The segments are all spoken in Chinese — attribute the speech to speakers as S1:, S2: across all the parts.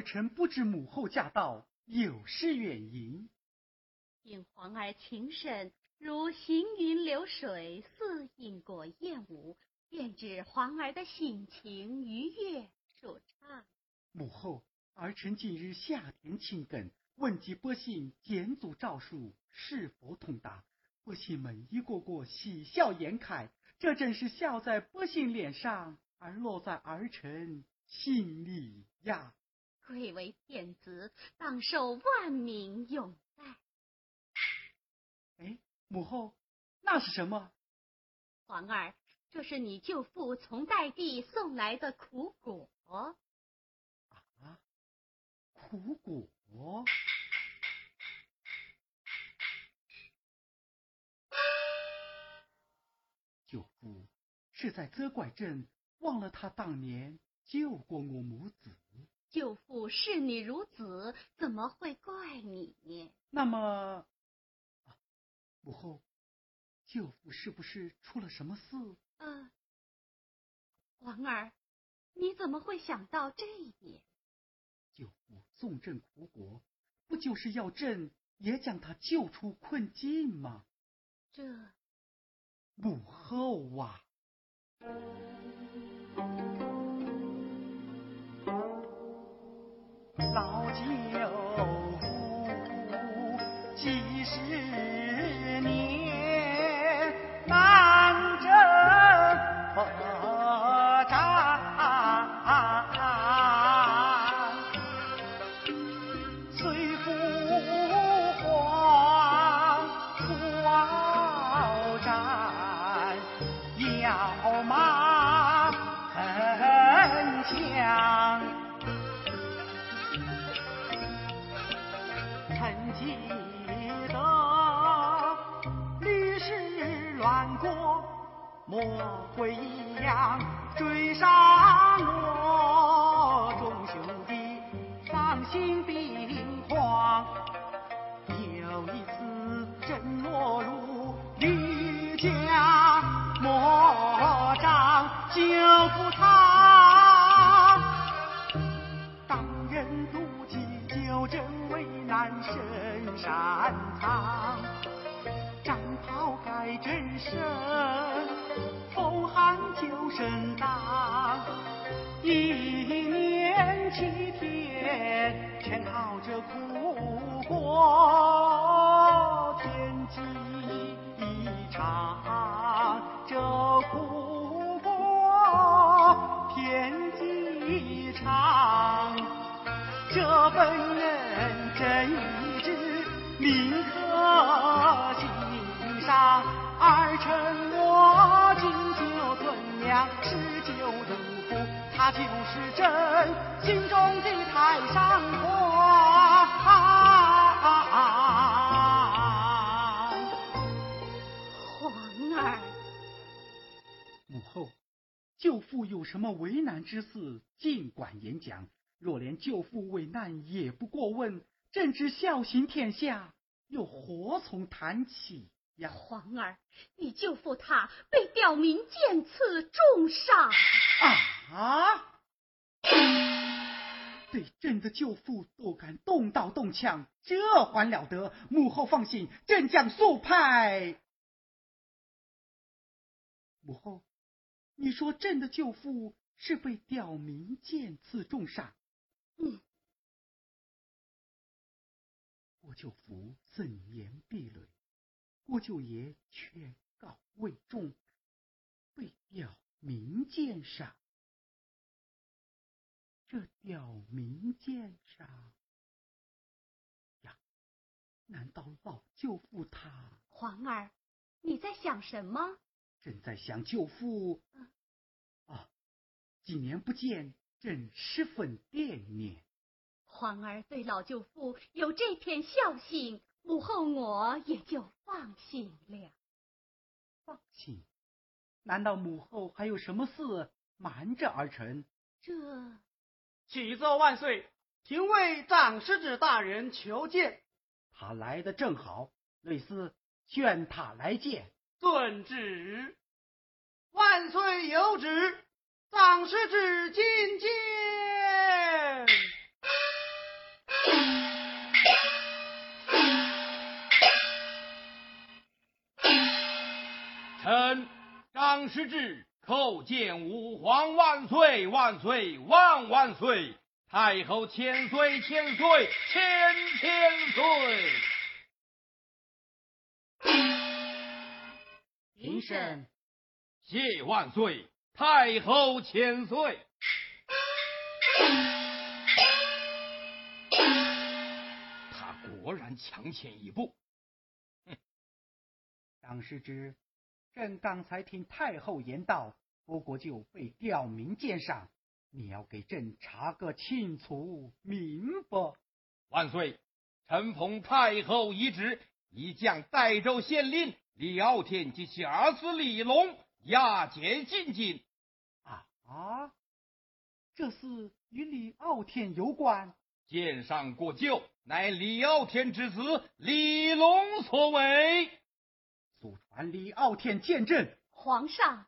S1: 儿臣不知母后驾到，有失远迎。
S2: 因皇儿情深，如行云流水，似因果燕舞，便知皇儿的心情愉悦舒畅。
S1: 母后，儿臣近日下田亲耕，问及百姓简祖诏书是否通达，百姓们一个个喜笑颜开，这正是笑在百姓脸上，而落在儿臣心里呀。
S2: 贵为天子，当受万民拥戴。
S1: 哎，母后，那是什么？
S2: 皇儿，这是你舅父从代地送来的苦果。
S1: 啊，苦果。舅父是在责怪朕忘了他当年救过我母子。
S2: 舅父视你如子，怎么会怪你？
S1: 那么，母后，舅父是不是出了什么事？
S2: 嗯，皇儿，你怎么会想到这一点？
S1: 舅父送朕苦国，不就是要朕也将他救出困境吗？
S2: 这，
S1: 母后啊！老酒壶几时是朕心中的太上皇。
S2: 皇儿，
S1: 母后，舅父有什么为难之事，尽管言讲。若连舅父为难也不过问。朕之孝行天下，又何从谈起呀？
S2: 皇儿，你舅父他被刁民见刺重伤
S1: 啊！对朕的舅父都敢动刀动枪，这还了得？母后放心，朕将速派。母后，你说朕的舅父是被刁民剑刺重伤？
S2: 嗯。
S1: 郭舅父怎言壁垒，郭舅爷权高位重，被刁民剑上。这吊民剑上呀，难道老舅父他？
S2: 皇儿，你在想什么？
S1: 朕在想舅父。啊，几年不见，朕十分惦念。
S2: 皇儿对老舅父有这片孝心，母后我也就放心了。
S1: 放心？难道母后还有什么事瞒着儿臣？
S2: 这
S3: 启奏万岁，廷尉长史之大人求见，
S1: 他来的正好，内司劝他来见，
S3: 遵旨。万岁有旨，长史之进见。
S4: 臣张师志。叩见吾皇万岁万岁万万岁！太后千岁千岁千千岁！
S2: 平身。
S4: 谢万岁！太后千岁！他果然强前一步。
S1: 哼！张师之，朕刚才听太后言道，郭国舅被吊民鉴赏，你要给朕查个清楚明白。
S4: 万岁！臣奉太后遗旨，已将代州县令李傲天及其儿子李龙押解进京。
S1: 啊啊，这事与李傲天有关。
S4: 见上国舅乃李傲天之子李龙所为，
S1: 速传李傲天见朕。
S2: 皇上，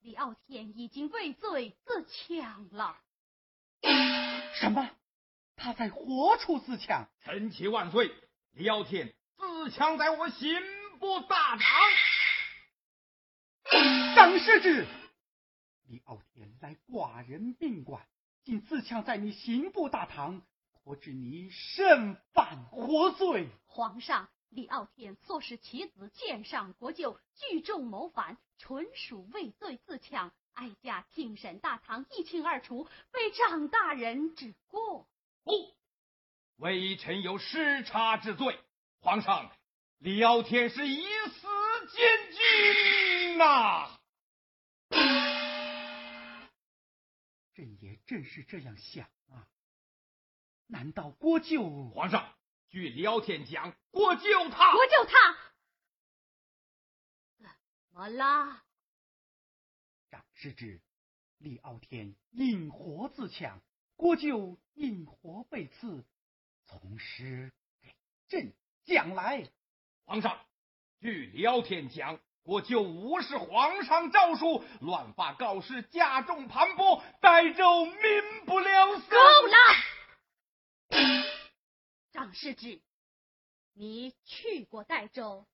S2: 李傲天已经畏罪自强了。
S1: 什么？他在何处自强？
S4: 臣妾万岁，李傲天自强在我刑部大堂。
S1: 张世之。李傲天来寡人宾馆，竟自强在你刑部大堂，可知你甚犯何罪？
S2: 皇上，李傲天唆使其子见上国舅，聚众谋反，纯属畏罪自强，哀家听审大堂一清二楚，非张大人之过。
S4: 不，微臣有失察之罪。皇上，李傲天是以死监禁呐。
S1: 朕也正是这样想啊！难道郭舅？
S4: 皇上，据聊天讲，郭舅他，
S2: 郭舅他怎么啦？
S1: 长师之，李傲天引火自强？郭舅引火被刺？从师给朕讲来。
S4: 皇上，据聊天讲。我就无视皇上诏书，乱发告示，加重盘剥，代州民不聊生。够
S2: 了，张世之，你去过代州，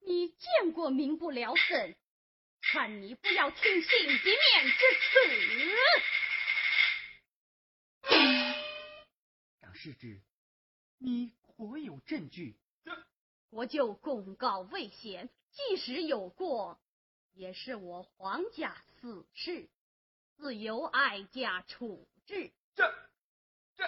S2: 你见过民不聊生，看你不要听信一面之
S1: 词。张世之，你可有证据？
S2: 我就公告未显。即使有过，也是我皇家私事，自有哀家处置。
S4: 这这。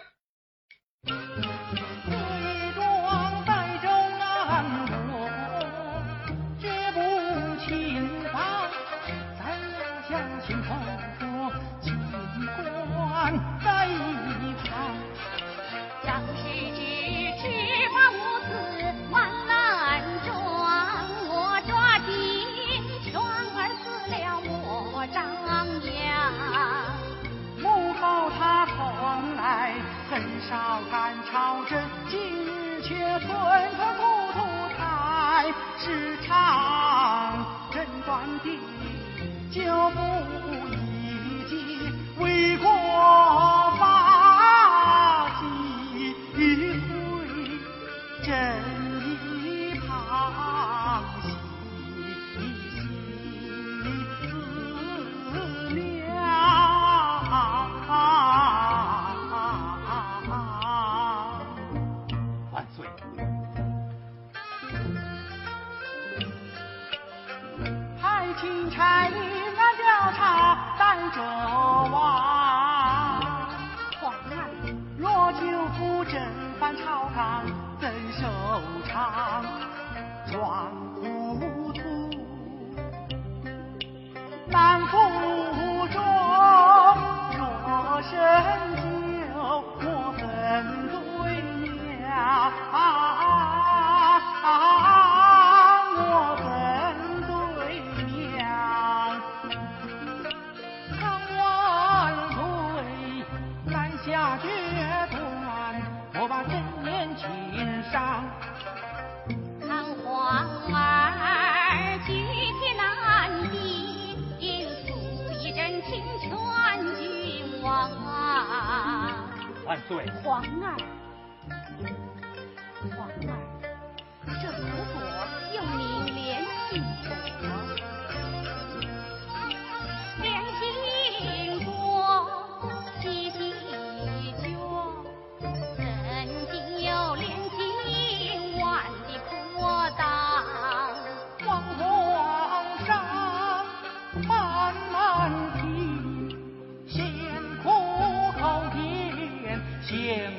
S1: 少赶朝政，今日却吞吞吐吐太是长，朕断定就不这对，
S2: 皇儿，
S3: 先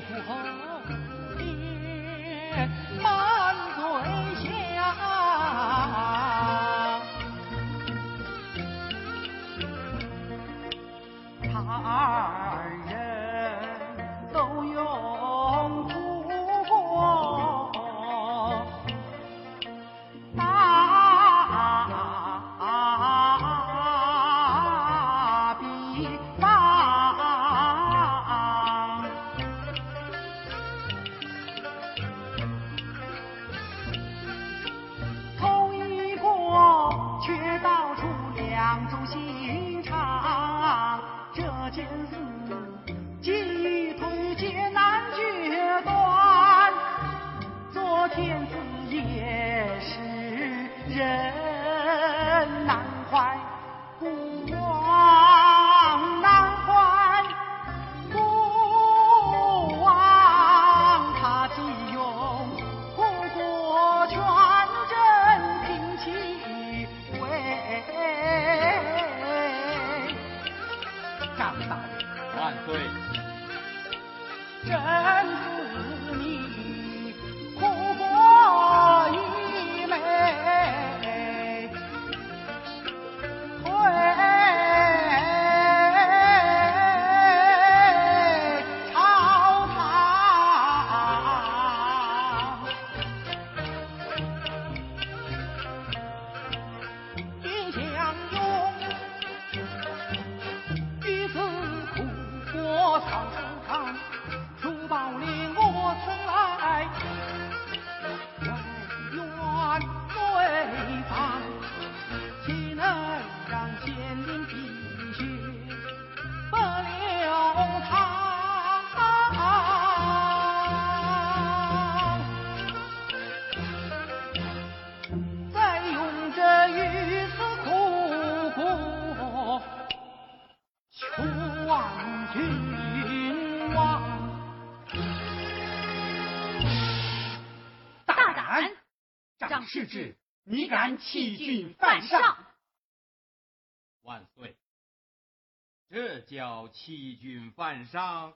S3: 欺君犯上。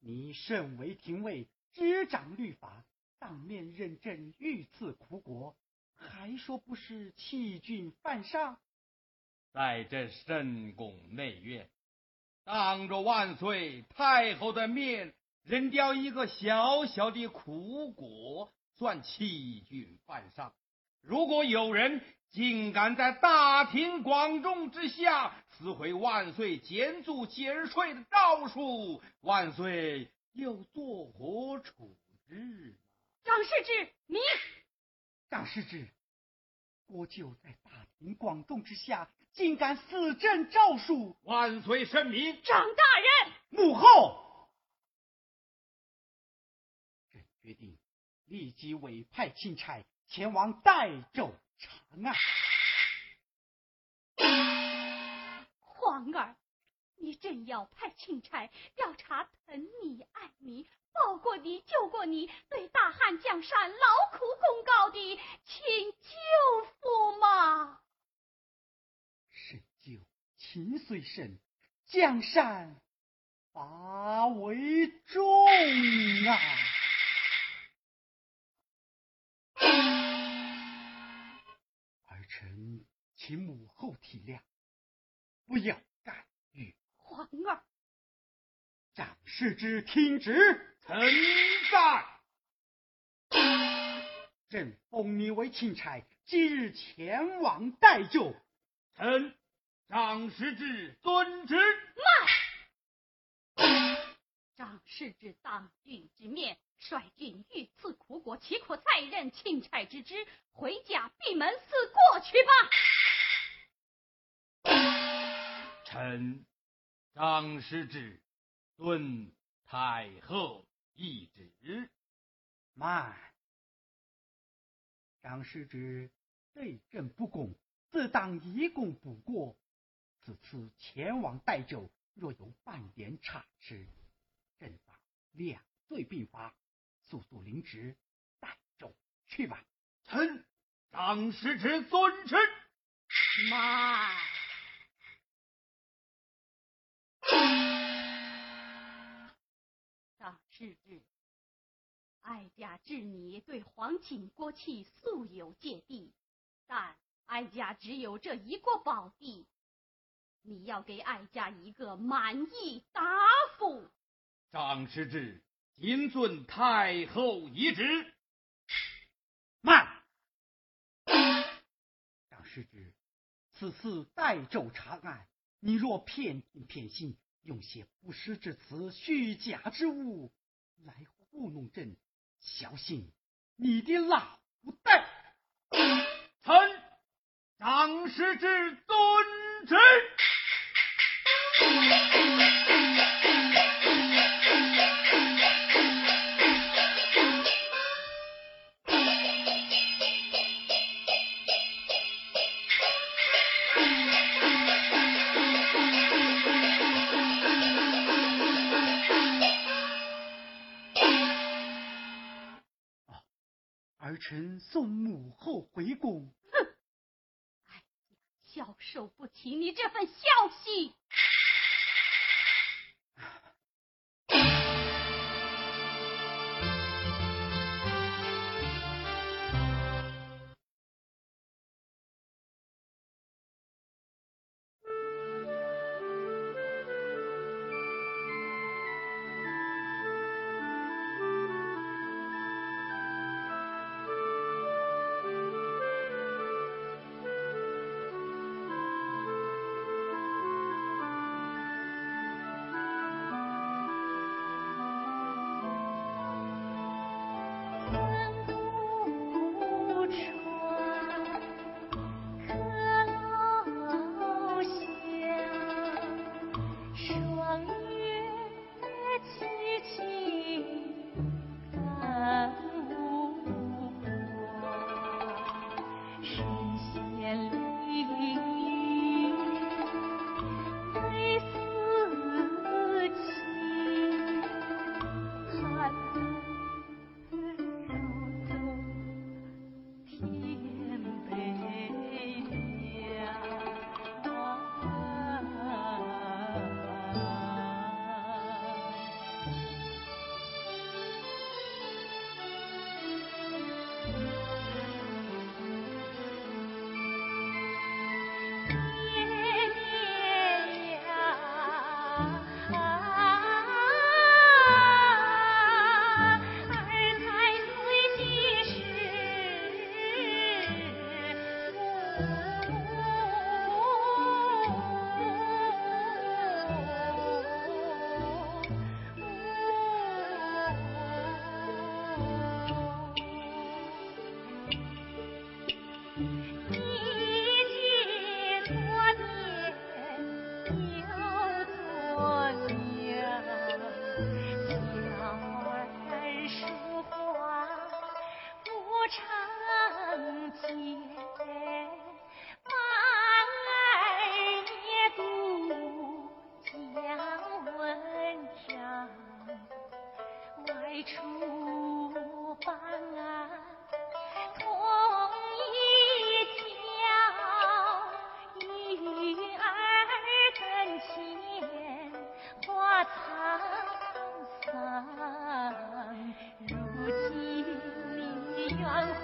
S1: 你身为廷尉，执掌律法，当面认朕御赐苦果，还说不是欺君犯上？
S4: 在这深宫内院，当着万岁太后的面，扔掉一个小小的苦果，算欺君犯上。如果有人竟敢在大庭广众之下撕毁万岁减租减税的诏书，万岁又作何处置？
S2: 张世志，你
S1: 张世志，国舅在大庭广众之下，竟敢撕朕诏书，
S4: 万岁圣明！
S2: 张大人，
S1: 母后，朕决定立即委派钦差前往代州查案。
S2: 皇儿，你真要派钦差调查疼你爱你、报过你、救过你、对大汉江山劳苦功高的亲舅父吗？
S1: 神救秦虽深，江山法为重啊！臣请母后体谅，不要干预。
S2: 皇儿，
S1: 长世之听旨，
S4: 臣在。
S1: 朕封你为钦差，即日前往代救。
S4: 臣张世之遵旨。
S2: 张世之当君之面，率军御赐苦果，岂可再任钦差之职？回家闭门思过去吧。
S4: 臣张师之遵太后懿旨。
S1: 慢，张师之对朕不公，自当以功补过。此次前往代州，若有半点差池，两罪并罚，速速领旨带走去吧。
S4: 臣张世之遵旨。
S2: 妈，张世子，哀家知你对皇亲国戚素有芥蒂，但哀家只有这一个宝地，你要给哀家一个满意答复。
S4: 张师侄，谨遵太后懿旨。
S3: 慢，张师侄，此次代州查案，你若偏听偏信，用些不实之词、虚假之物来糊弄朕，小心你的老带。
S4: 臣张师侄遵旨。
S3: 臣送母后回宫。
S2: 哼！哎呀，消受不起你这份孝心。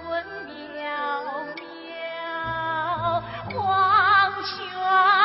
S3: 魂渺渺黄泉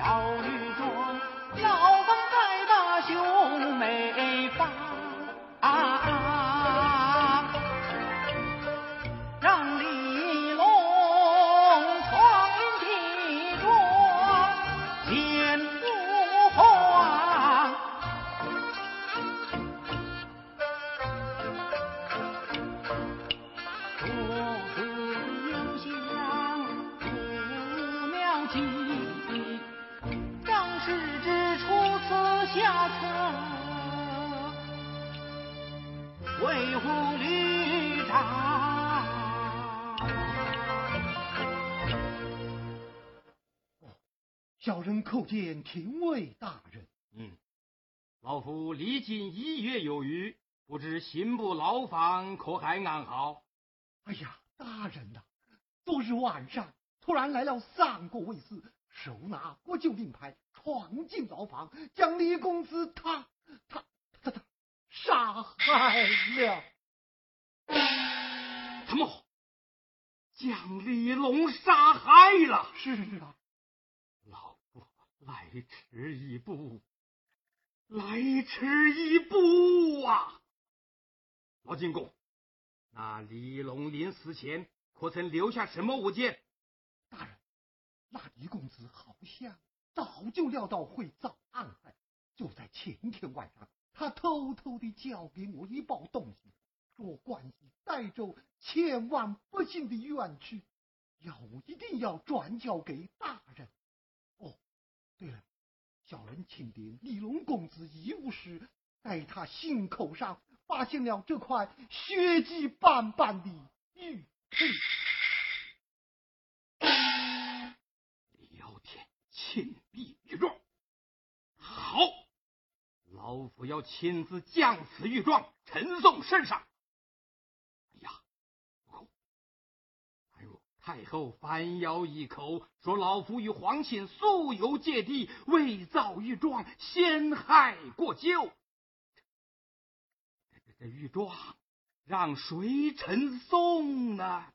S3: 小见廷尉大人。
S4: 嗯，老夫离京一月有余，不知刑部牢房可还安好？
S3: 哎呀，大人呐，昨日晚上突然来了三个卫士，手拿国舅令牌，闯进牢房，将李公子他他他他杀害了。
S4: 什么？将李龙杀害了？
S3: 是啊。
S4: 迟一步，来迟一步啊！老金公，那李龙临死前可曾留下什么物件？
S3: 大人，那李公子好像早就料到会遭暗害，就在前天晚上，他偷偷的交给我一包东西，说关系带州千万不幸的冤屈，要一定要转交给大人。对了，小人钦点李龙公子遗物时，在他心口上发现了这块血迹斑斑的玉佩。
S4: 李耀天亲笔玉状，好，老夫要亲自将此玉状呈送圣上。太后反咬一口，说：“老夫与皇亲素有芥蒂，未造御状，先害过旧。这这这御状让谁呈送呢？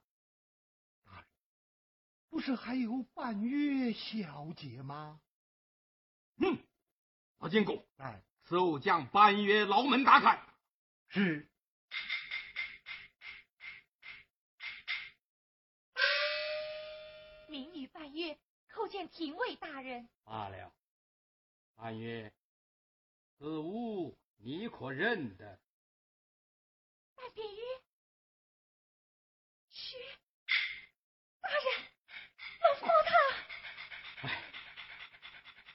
S3: 不是还有半月小姐吗？
S4: 嗯，老金公，
S3: 哎，
S4: 此物将半月牢门打开。
S3: 是。
S5: 半月叩见廷尉大人。
S4: 罢了，半月，此物你可认得？
S5: 半边月，是大人，龙过他。
S4: 哎，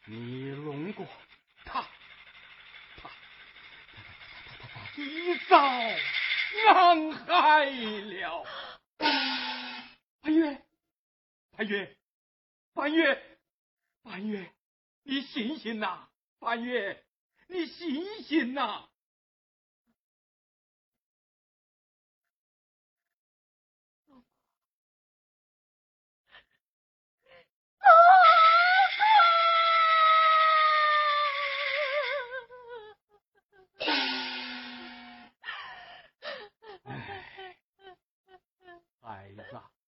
S4: 你龙过他，他，他，他，他，他，他，一遭暗害了。半月。半月，半月，你醒醒呐！半月，你醒醒呐！孩子，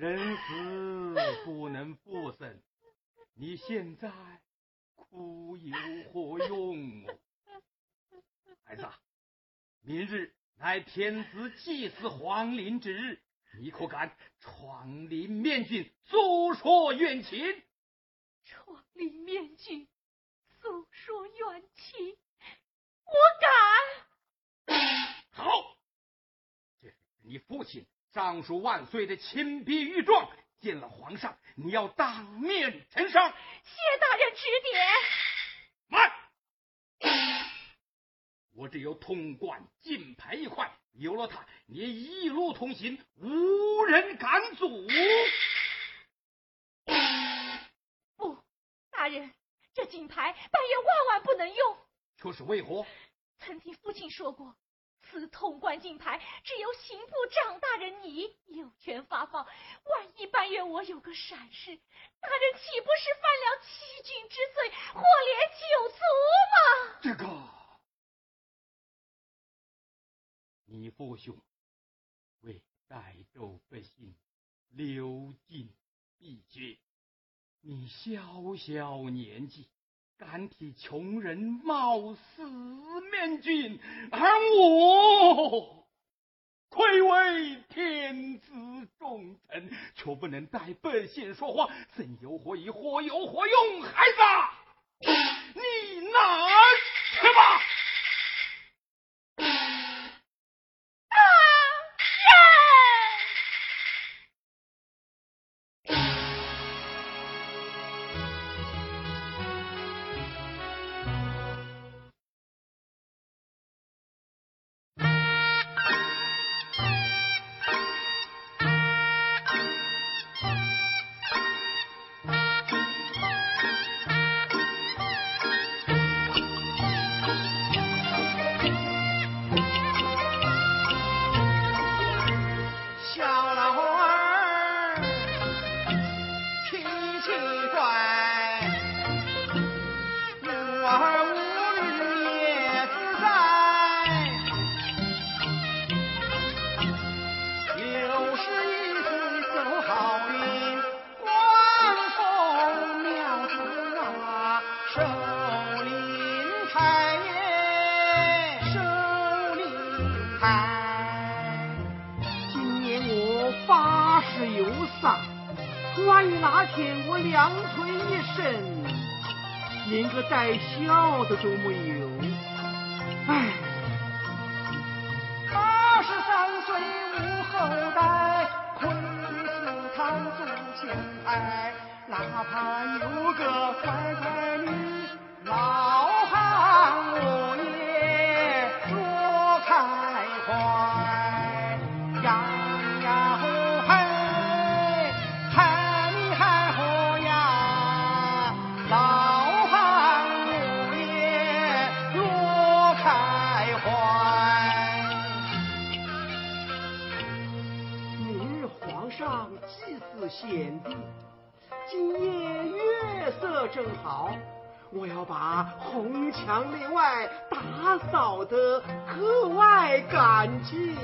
S4: 人死不能复生，你现在哭有何用哦？孩子，明日乃天子祭祀皇陵之日，你可敢闯临面君，诉说冤情？
S5: 闯
S2: 陵面君，诉说冤情，我敢。
S4: 好，这是你父亲上书万岁的亲笔御状，见了皇上，你要当面呈上。
S2: 谢大人指点。
S4: 慢，我只有通关金牌一块，有了它，你一路同行，无人敢阻。
S2: 不，大人，这金牌半夜万万不能用。
S4: 这是为何？
S2: 曾听父亲说过，此通关金牌只有刑部长大人你有权发放。万一半月我有个闪失，大人岂不是犯了欺君之罪，祸连九族吗？
S4: 这个，你父兄为代州百姓流尽碧血，你小小年纪。敢替穷人冒死面君，而我愧为天子重臣，却不能代百姓说话，怎有何以？何有何用？孩子，你拿去吧。
S6: 孝的都没外干净。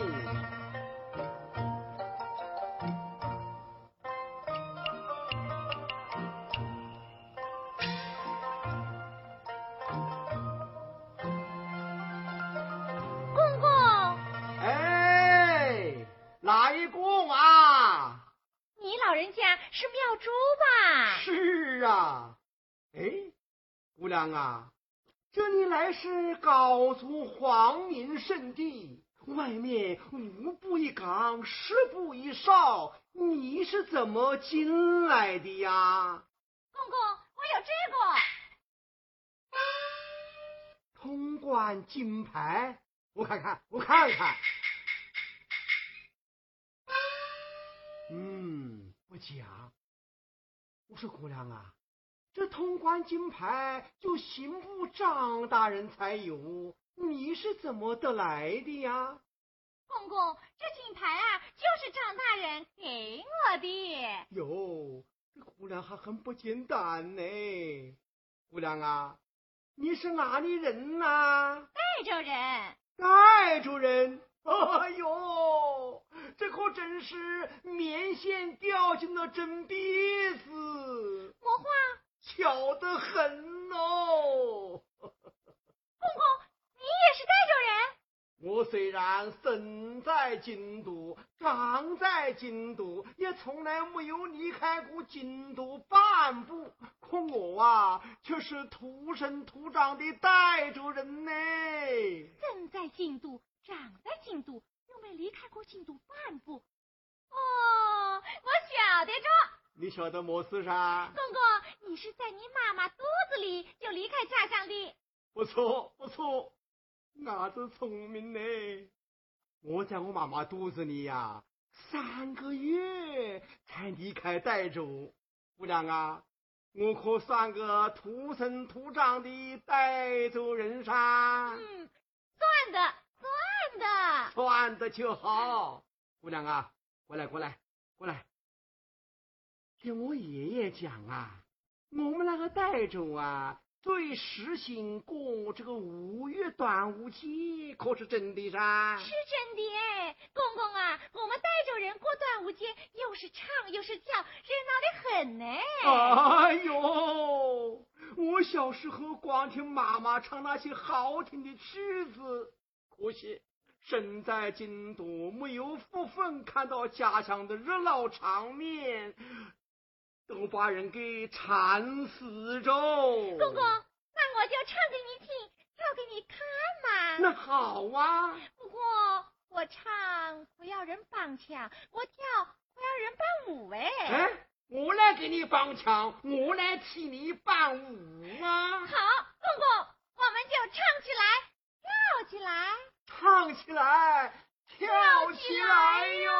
S2: 公公，
S6: 哎，哪一公啊？
S2: 你老人家是妙珠吧？
S6: 是啊，哎，姑娘啊，这里来是高祖皇明圣地，外面五步一岗，十步一哨，你是怎么进来的呀？
S2: 公公，我有这个
S6: 通关金牌，我看看，我看看。嗯，不假。我说姑娘啊，这通关金牌就刑部张大人才有，你是怎么得来的呀？
S2: 公公，这金牌啊，就是张大人给我的。
S6: 哟，这姑娘还很不简单呢。姑娘啊，你是哪里人呐？
S2: 代州人。
S6: 代州人。哎呦，这可真是棉线掉进了针鼻子，
S2: 魔话
S6: 巧得很哦。
S2: 公公，你也是代州人？
S6: 我虽然生在京都，长在京都，也从来没有离开过京都半半步，可我啊却是土生土长的代州人呢。
S2: 生在京都，长在京都，又没离开过京都半步。哦，我晓得着。
S6: 你晓得么事噻？
S2: 公公，你是在你妈妈肚子里就离开家乡的。
S6: 不错，不错，伢子聪明呢。我在我妈妈肚子里呀，三个月才离开傣州。姑娘啊，我可算个土生土长的傣州人噻。
S2: 嗯，算的，算的，
S6: 算的就好。姑娘啊，过来，过来，过来。听我爷爷讲啊，我们那个傣州啊。最实行过这个五月端午节，可是真的噻？
S2: 是真的哎，公公啊，我们傣州人过端午节又是唱又是跳，热闹的很呢。
S6: 哎呦，我小时候光听妈妈唱那些好听的曲子，可惜身在京都没有福分看到家乡的热闹场面。都把人给馋死着。公
S2: 公，那我就唱给你听，跳给你看嘛。
S6: 那好啊。
S2: 不过我唱不要人帮腔，我跳不要人伴舞哎。
S6: 哎，我来给你帮腔，我来替你伴舞啊。
S2: 好，公公，我们就唱起来，跳起来，
S6: 唱起来，跳起来哟。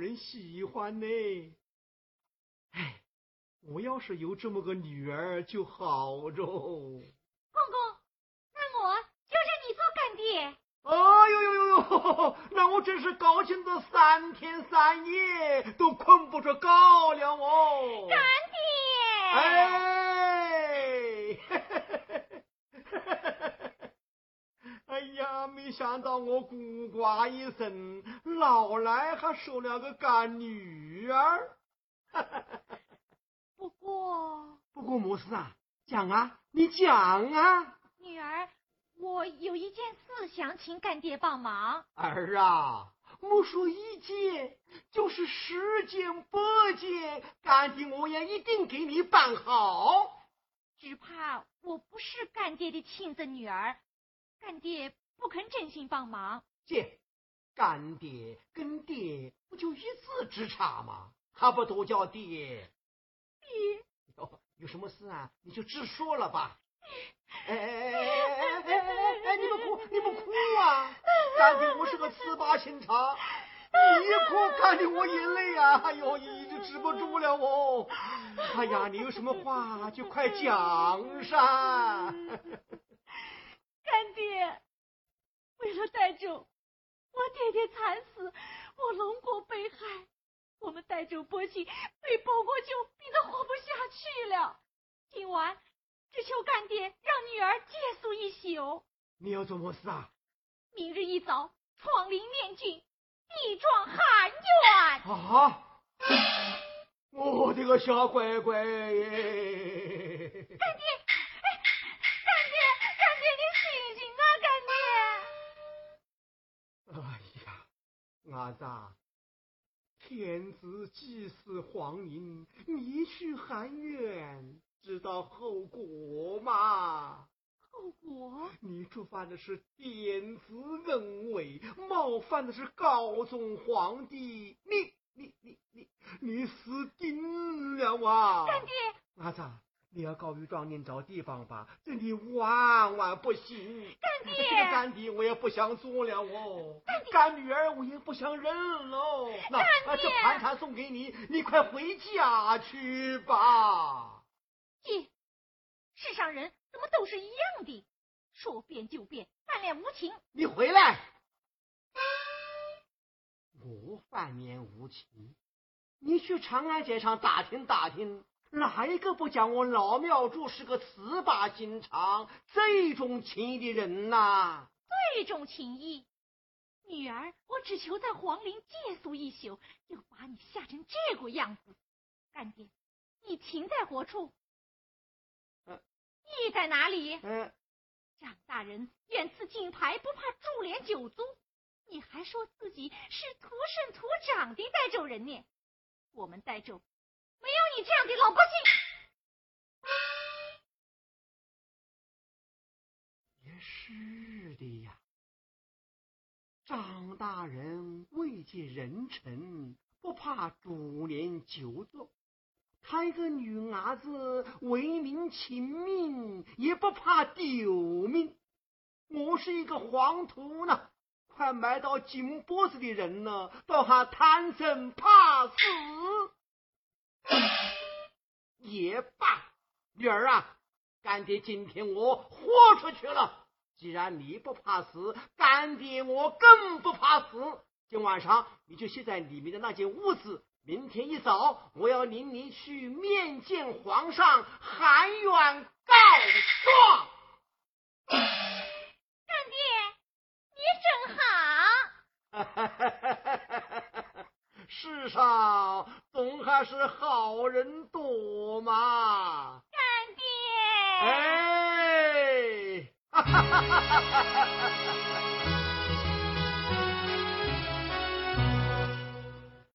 S6: 人喜欢呢。哎，我要是有这么个女儿就好着。公
S2: 公，那我就让你做干爹。
S6: 哎呦呦呦呦，那我真是高兴的三天三夜都困不着觉了哦。
S2: 干爹。
S6: 哎。呀，没想到我孤寡一生，老来还收了个干女儿。
S2: 不过，
S6: 不过么事啊？讲啊，你讲啊。
S2: 女儿，我有一件事想请干爹帮忙。
S6: 儿啊，莫说一件，就是十件、百件，干爹我也一定给你办好。
S2: 只怕我不是干爹的亲生女儿，干爹不肯真心帮忙。
S6: 姐，干爹跟爹不就一字之差吗？还不都叫爹？
S2: 爹。
S6: 有什么事啊？你就直说了吧。哎哎哎哎哎！你不哭，你不哭啊！干爹，我是个糍粑心肠，你一哭，干爹我眼泪啊！哎呦，已经止不住了哦！哎呀，你有什么话就快讲上。
S2: 干爹，为了代州，我爹爹惨死，我龙国被害，我们代州百姓被包国舅逼得活不下去了。今晚只求干爹让女儿借宿一宿。
S6: 你要做么事啊？
S2: 明日一早闯陵面君，地状喊冤。
S6: 啊！我的个小乖乖耶！
S2: 干爹，
S6: 伢子，天子祭祀皇陵，你去喊冤，知道后果吗？
S2: 后果？
S6: 你触犯的是天子恩威，冒犯的是高宗皇帝，你。你你你你死定了啊！
S2: 干爹，
S6: 伢子，你要告御状，您找地方吧，这里万万不行！
S2: 干爹，
S6: 这个干爹我也不想做了哦，干女儿我也不想认喽。那这盘缠送给你，你快回家去吧。
S2: 爹，世上人怎么都是一样的？说变就变，翻脸无情。
S6: 你回来。我翻面无情，你去长安街上打听打听，哪一个不讲我老庙主是个糍粑心肠、这种情义的人呐？
S2: 这种情义，女儿，我只求在皇陵借宿一宿，就把你吓成这个样子。干爹，你情在何处？义在哪里？
S6: 嗯，
S2: 张大人远赐金牌，不怕株连九族。你还说自己是土生土长的岱州人呢？我们岱州没有你这样的老百
S6: 姓。也是的呀，张大人位极人臣，不怕主年久坐；他一个女伢子为民请命，也不怕丢命。我是一个黄土呢。快埋到金脖子的人呢，倒还贪生怕死。也罢，女儿啊，干爹今天我豁出去了。既然你不怕死，干爹我更不怕死。今晚上你就睡在里面的那间屋子，明天一早我要领你去面见皇上，含冤告状。世上总还是好人多嘛，
S2: 干爹。
S6: 哎，哈哈哈哈哈哈。